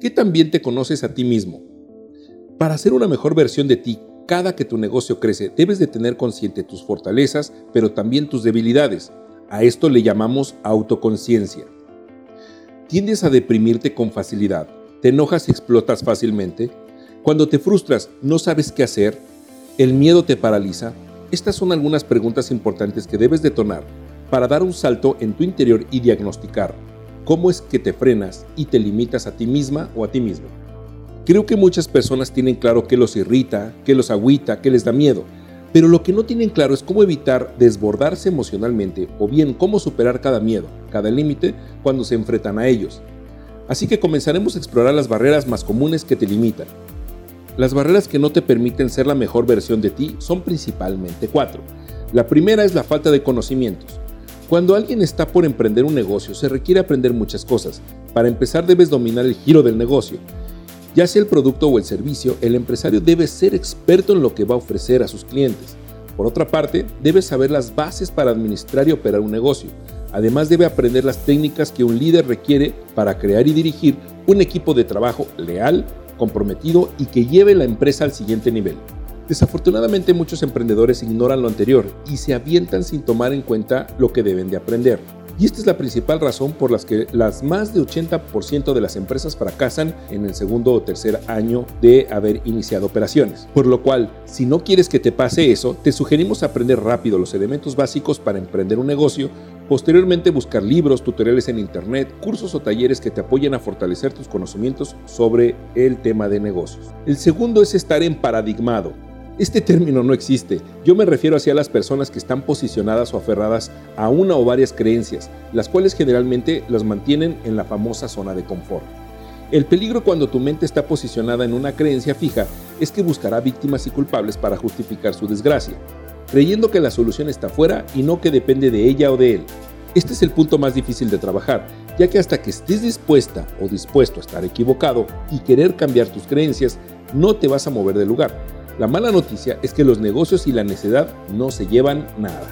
¿Qué tan bien te conoces a ti mismo? Para ser una mejor versión de ti, cada que tu negocio crece, debes de tener consciente tus fortalezas, pero también tus debilidades. A esto le llamamos autoconciencia. Tiendes a deprimirte con facilidad, te enojas y explotas fácilmente. Cuando te frustras, no sabes qué hacer, el miedo te paraliza. Estas son algunas preguntas importantes que debes detonar para dar un salto en tu interior y diagnosticar cómo es que te frenas y te limitas a ti misma o a ti mismo. Creo que muchas personas tienen claro qué los irrita, qué los agüita, qué les da miedo, pero lo que no tienen claro es cómo evitar desbordarse emocionalmente o bien cómo superar cada miedo, cada límite cuando se enfrentan a ellos. Así que comenzaremos a explorar las barreras más comunes que te limitan. Las barreras que no te permiten ser la mejor versión de ti son principalmente cuatro. La primera es la falta de conocimientos. Cuando alguien está por emprender un negocio, se requiere aprender muchas cosas. Para empezar, debes dominar el giro del negocio. Ya sea el producto o el servicio, el empresario debe ser experto en lo que va a ofrecer a sus clientes. Por otra parte, debe saber las bases para administrar y operar un negocio. Además, debe aprender las técnicas que un líder requiere para crear y dirigir un equipo de trabajo leal, comprometido y que lleve la empresa al siguiente nivel. Desafortunadamente muchos emprendedores ignoran lo anterior y se avientan sin tomar en cuenta lo que deben de aprender. Y esta es la principal razón por la que las más de 80% de las empresas fracasan en el segundo o tercer año de haber iniciado operaciones. Por lo cual, si no quieres que te pase eso, te sugerimos aprender rápido los elementos básicos para emprender un negocio, posteriormente buscar libros, tutoriales en internet, cursos o talleres que te apoyen a fortalecer tus conocimientos sobre el tema de negocios. El segundo es estar en paradigmado. Este término no existe. Yo me refiero hacia las personas que están posicionadas o aferradas a una o varias creencias, las cuales generalmente las mantienen en la famosa zona de confort. El peligro cuando tu mente está posicionada en una creencia fija es que buscará víctimas y culpables para justificar su desgracia, creyendo que la solución está fuera y no que depende de ella o de él. Este es el punto más difícil de trabajar, ya que hasta que estés dispuesta o dispuesto a estar equivocado y querer cambiar tus creencias, no te vas a mover del lugar la mala noticia es que los negocios y la necedad no se llevan nada.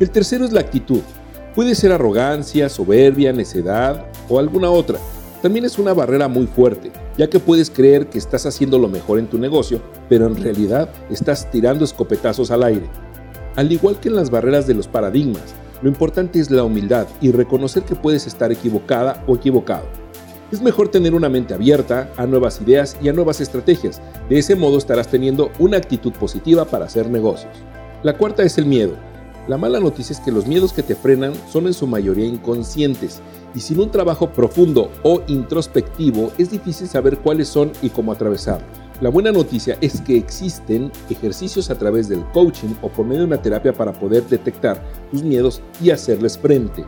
El tercero es la actitud. Puede ser arrogancia, soberbia, necedad o alguna otra. También es una barrera muy fuerte, ya que puedes creer que estás haciendo lo mejor en tu negocio, pero en realidad estás tirando escopetazos al aire. Al igual que en las barreras de los paradigmas, lo importante es la humildad y reconocer que puedes estar equivocada o equivocado. Es mejor tener una mente abierta a nuevas ideas y a nuevas estrategias. De ese modo estarás teniendo una actitud positiva para hacer negocios. La cuarta es el miedo. La mala noticia es que los miedos que te frenan son en su mayoría inconscientes y sin un trabajo profundo o introspectivo es difícil saber cuáles son y cómo atravesarlos. La buena noticia es que existen ejercicios a través del coaching o por medio de una terapia para poder detectar tus miedos y hacerles frente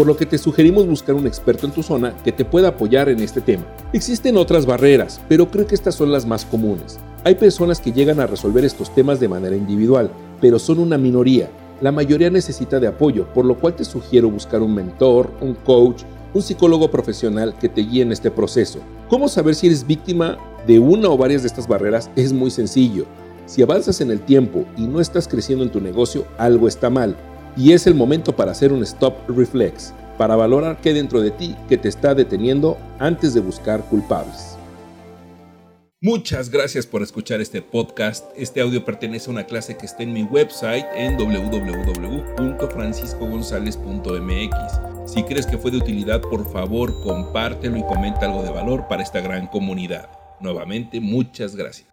por lo que te sugerimos buscar un experto en tu zona que te pueda apoyar en este tema. Existen otras barreras, pero creo que estas son las más comunes. Hay personas que llegan a resolver estos temas de manera individual, pero son una minoría. La mayoría necesita de apoyo, por lo cual te sugiero buscar un mentor, un coach, un psicólogo profesional que te guíe en este proceso. ¿Cómo saber si eres víctima de una o varias de estas barreras? Es muy sencillo. Si avanzas en el tiempo y no estás creciendo en tu negocio, algo está mal y es el momento para hacer un stop reflex, para valorar qué dentro de ti que te está deteniendo antes de buscar culpables. Muchas gracias por escuchar este podcast. Este audio pertenece a una clase que está en mi website en www.franciscogonzalez.mx. Si crees que fue de utilidad, por favor, compártelo y comenta algo de valor para esta gran comunidad. Nuevamente, muchas gracias.